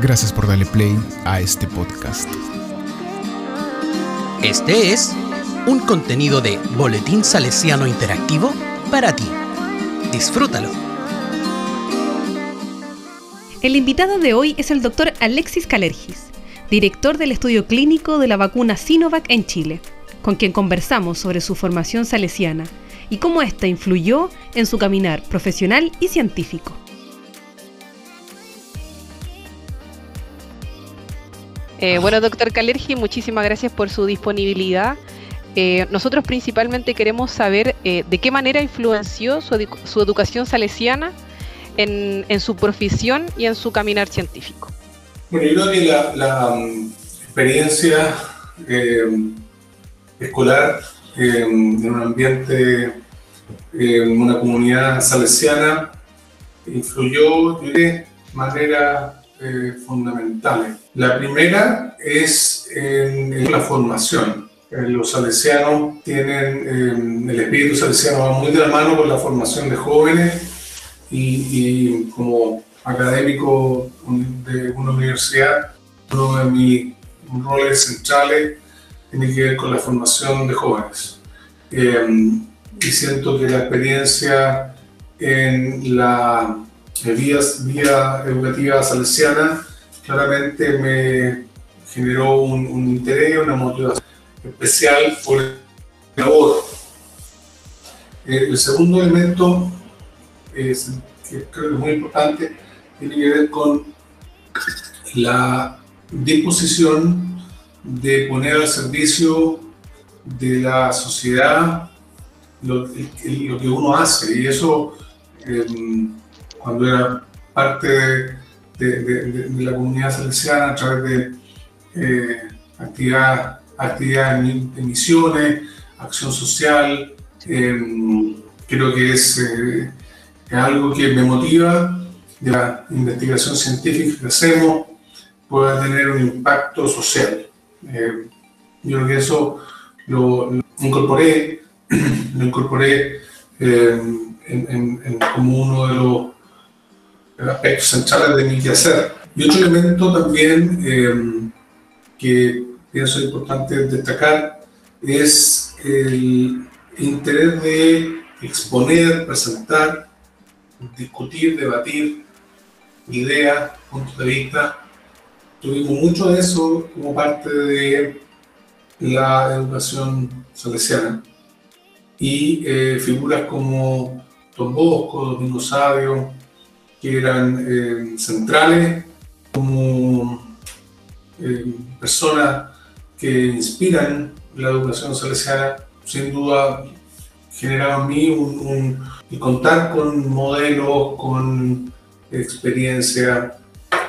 Gracias por darle play a este podcast. Este es un contenido de Boletín Salesiano Interactivo para ti. Disfrútalo. El invitado de hoy es el doctor Alexis Calergis, director del estudio clínico de la vacuna Sinovac en Chile, con quien conversamos sobre su formación salesiana y cómo ésta influyó en su caminar profesional y científico. Eh, bueno, doctor Calergi, muchísimas gracias por su disponibilidad. Eh, nosotros principalmente queremos saber eh, de qué manera influenció su, educación salesiana en, su profesión y en su caminar científico. Bueno, yo creo que la, mm, experiencia escolar en un ambiente, en una comunidad salesiana, influyó de manera eh, fundamentales. La primera es en, la formación. Eh, los salesianos tienen, eh, el espíritu salesiano va muy de la mano con la formación de jóvenes y, como académico de una universidad, uno de mis roles centrales tiene que ver con la formación de jóvenes. y siento que la experiencia en la vía, vía educativa salesiana claramente me generó un, interés, una motivación especial por el labor. Eh, el segundo elemento, es, que creo que es muy importante, tiene que ver con la disposición de poner al servicio de la sociedad lo, lo que uno hace. Y eso em, cuando era parte de, la comunidad salesiana a través de eh, actividades actividad de misiones, acción social. Em, creo que es, eh, es, algo que me motiva de la investigación científica que hacemos pueda tener un impacto social. Eh, yo creo que eso lo, incorporé, lo incorporé em, en, como uno de los aspectos centrales de mi quehacer. Y otro elemento también eh, que pienso importante destacar es el interés de exponer, presentar, discutir, debatir ideas, puntos de vista. Tuvimos mucho de eso como parte de la educación salesiana. Y eh, figuras como Don Bosco, Domingo Sabio, que eran eh, centrales como eh, personas que inspiran la educación salesiana, sin duda generaba en mí un, y contar con modelos, con experiencia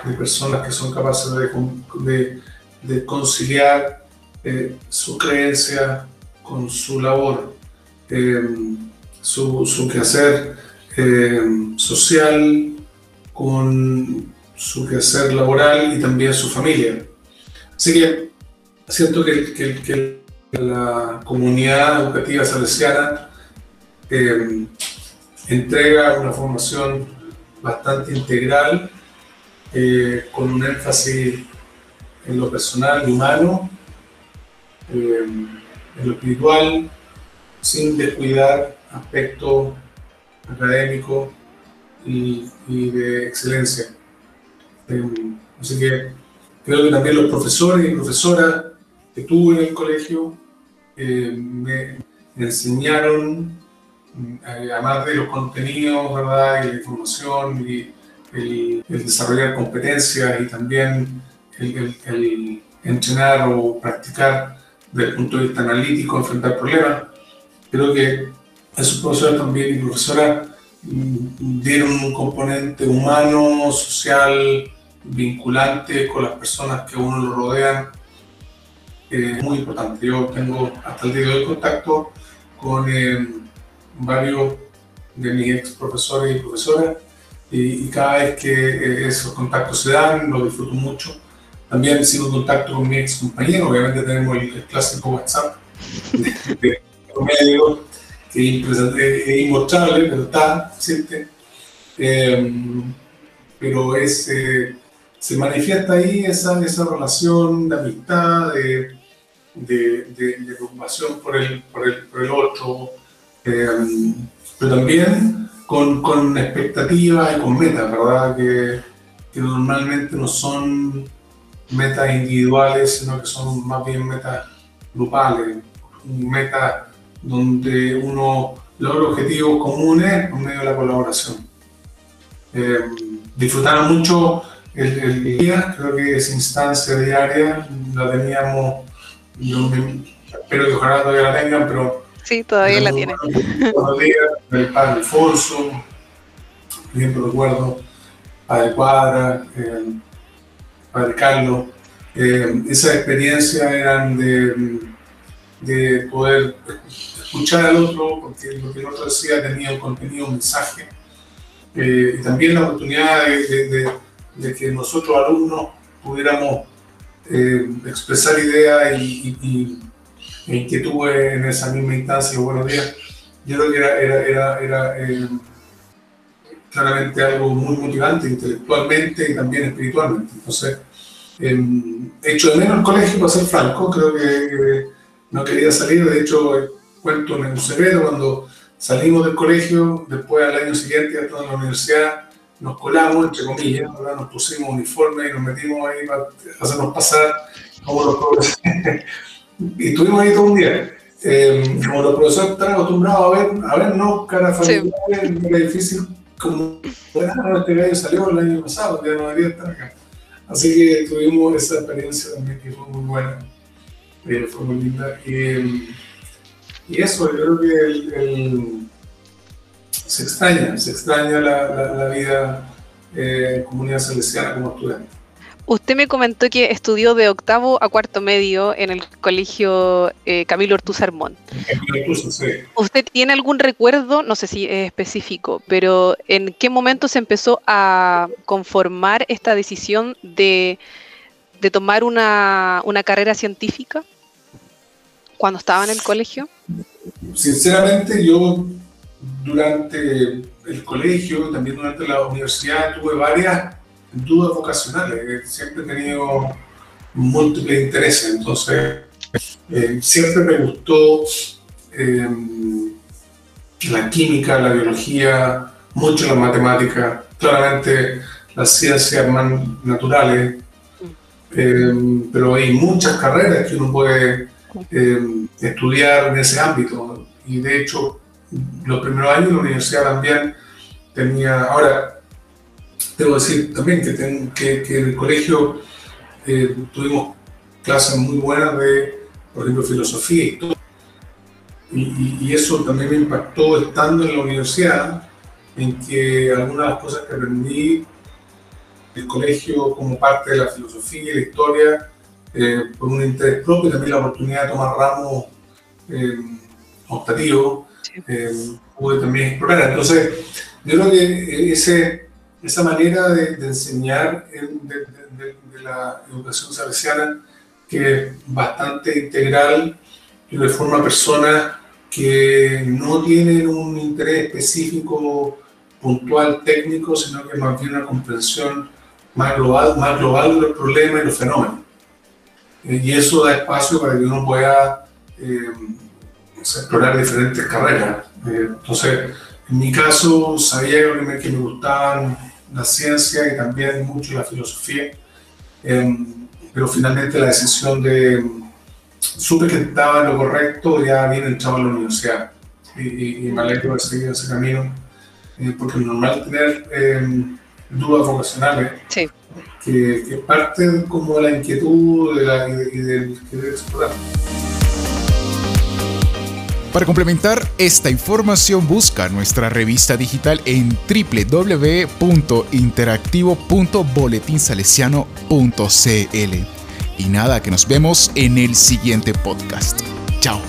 de personas que son capaces de, de, conciliar eh, su creencia con su labor, su, su, quehacer social, con su quehacer laboral y también su familia. Así que siento que, que, la comunidad educativa salesiana eh, entrega una formación bastante integral, eh, con un énfasis en lo personal y humano, eh, en lo espiritual, sin descuidar aspectos académicos y, de excelencia. Em, así que creo que también los profesores y profesoras que tuve en el colegio eh, me, enseñaron, eh, además de los contenidos, ¿verdad? Y la información y el, desarrollar competencias y también el, el, entrenar o practicar desde el punto de vista analítico, enfrentar problemas. Creo que esos profesores también y profesoras dieron un componente humano, social, vinculante con las personas que uno lo rodean, es muy importante. Yo tengo hasta el día de hoy contacto con eh, varios de mis ex profesores y profesoras y, cada vez que eh, esos contactos se dan, lo disfruto mucho. También sigo contacto con mi ex compañero, obviamente tenemos el, clásico WhatsApp de, de medio que es, inmostrable, pero está, existe. Eh, pero es, se manifiesta ahí esa, esa relación de amistad, de, de, de, preocupación por el, por el, por el otro, pero también con, con expectativas y con metas, ¿verdad? Que, que normalmente no son metas individuales, sino que son más bien metas grupales, metas donde uno logra objetivos comunes por medio de la colaboración. Eh, disfrutaron mucho el, día, creo que esa instancia diaria la teníamos, yo espero que ojalá todavía la tengan, pero... Sí, todavía la tienen. El padre Alfonso, bien recuerdo, padre Cuadra, eh, padre Carlos, eh, esas experiencias eran de, de, poder escuchar al otro, porque lo que el otro decía tenía un contenido, un mensaje, eh, y también la oportunidad de, de, que nosotros alumnos pudiéramos expresar ideas y, y, e inquietudes en esa misma instancia, buenos días. Yo creo que era, era, era, era claramente algo muy motivante intelectualmente y también espiritualmente. Entonces, eh, hecho de menos el colegio, para ser franco, creo que no quería salir, de hecho, cuento en un secreto, cuando salimos del colegio, después al año siguiente, ya en la universidad, nos colamos, entre comillas, nos pusimos uniforme y nos metimos ahí para hacernos pasar como los profesores. y estuvimos ahí todo un día. Eh, como los profesores están acostumbrados a ver, a ver, no, cara familiar, era difícil como este gallo salió el año pasado, ya no debería estar acá. Así que tuvimos esa experiencia también que fue muy buena, eh, fue muy linda. Y, y, eso, yo creo que el, se extraña, se extraña la, la, vida eh, en comunidad salesiana como estudiante. Usted me comentó que estudió de octavo a cuarto medio en el colegio eh, Camilo Ortuz Armón. ¿Usted tiene algún recuerdo, no sé si es específico, pero en qué momento se empezó a conformar esta decisión de, tomar una, carrera científica cuando estaba en el colegio? Sinceramente, yo durante el colegio, también durante la universidad, tuve varias dudas vocacionales. Siempre he tenido múltiples intereses, entonces eh, siempre me gustó eh, la química, la biología, mucho la matemática, claramente las ciencias más naturales, eh, pero hay muchas carreras que uno puede estudiar en ese ámbito. Y de hecho, los primeros años de la universidad también tenía, ahora debo decir también que, que, en el colegio eh, tuvimos clases muy buenas de, por ejemplo, filosofía y todo. Y, eso también me impactó estando en la universidad, en que algunas de las cosas que aprendí el colegio como parte de la filosofía y la historia, eh, por un interés propio también la oportunidad de tomar ramos eh, optativos, eh, pude también explorar. Entonces, yo creo que ese esa manera de, enseñar de, la educación salesiana que es bastante integral y de forma a personas que no tienen un interés específico, puntual, técnico, sino que más bien una comprensión más global, más global de los problemas y los fenómenos. Eh, y eso da espacio para que uno pueda eh, explorar diferentes carreras. Eh, entonces, en mi caso, sabía que me, que me gustaban la ciencia y también mucho la filosofía. Em, pero finalmente la decisión de, supe que estaba en lo correcto, ya bien entrado en la universidad. Y, me alegro de seguir ese camino, eh, porque es normal tener em, dudas vocacionales, sí. Que, parten como la inquietud y, del querer explorar. Para complementar esta información busca nuestra revista digital en www.interactivo.boletinsalesiano.cl. Y nada, que nos vemos en el siguiente podcast. Chao.